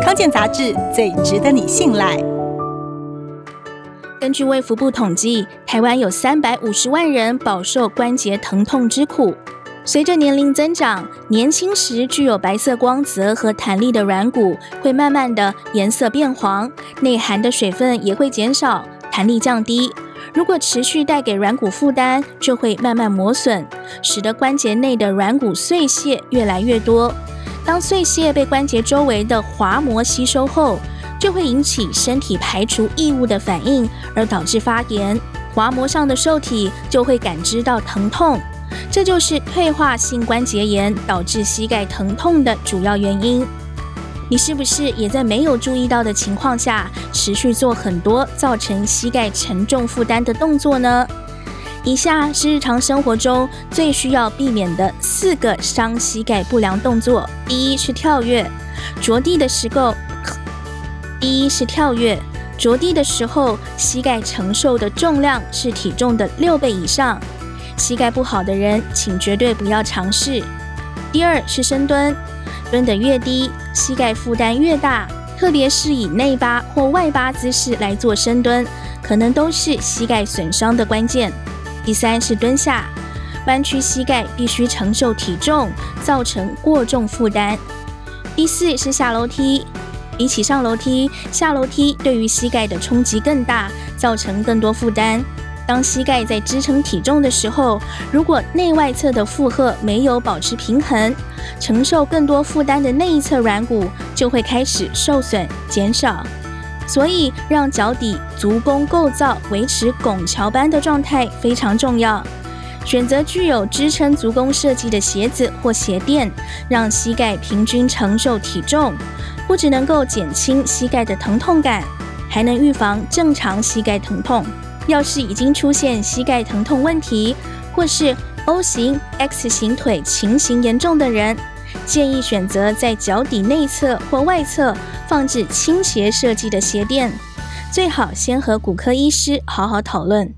康健杂志最值得你信赖。根据卫福部统计，台湾有三百五十万人饱受关节疼痛之苦。随着年龄增长，年轻时具有白色光泽和弹力的软骨会慢慢的颜色变黄，内含的水分也会减少，弹力降低。如果持续带给软骨负担，就会慢慢磨损，使得关节内的软骨碎屑越来越多。当碎屑被关节周围的滑膜吸收后，就会引起身体排除异物的反应，而导致发炎。滑膜上的受体就会感知到疼痛。这就是退化性关节炎导致膝盖疼痛的主要原因。你是不是也在没有注意到的情况下，持续做很多造成膝盖沉重负担的动作呢？以下是日常生活中最需要避免的四个伤膝盖不良动作：第一是跳跃，着地的时候，第一是跳跃，着地的时候，膝盖承受的重量是体重的六倍以上。膝盖不好的人，请绝对不要尝试。第二是深蹲，蹲得越低，膝盖负担越大，特别是以内八或外八姿势来做深蹲，可能都是膝盖损伤的关键。第三是蹲下，弯曲膝盖必须承受体重，造成过重负担。第四是下楼梯，比起上楼梯，下楼梯对于膝盖的冲击更大，造成更多负担。当膝盖在支撑体重的时候，如果内外侧的负荷没有保持平衡，承受更多负担的那一侧软骨就会开始受损减少。所以，让脚底足弓构造维持拱桥般的状态非常重要。选择具有支撑足弓设计的鞋子或鞋垫，让膝盖平均承受体重，不只能够减轻膝盖的疼痛感，还能预防正常膝盖疼痛。要是已经出现膝盖疼痛问题，或是 O 型、X 型腿情形严重的人，建议选择在脚底内侧或外侧放置倾斜设计的鞋垫，最好先和骨科医师好好讨论。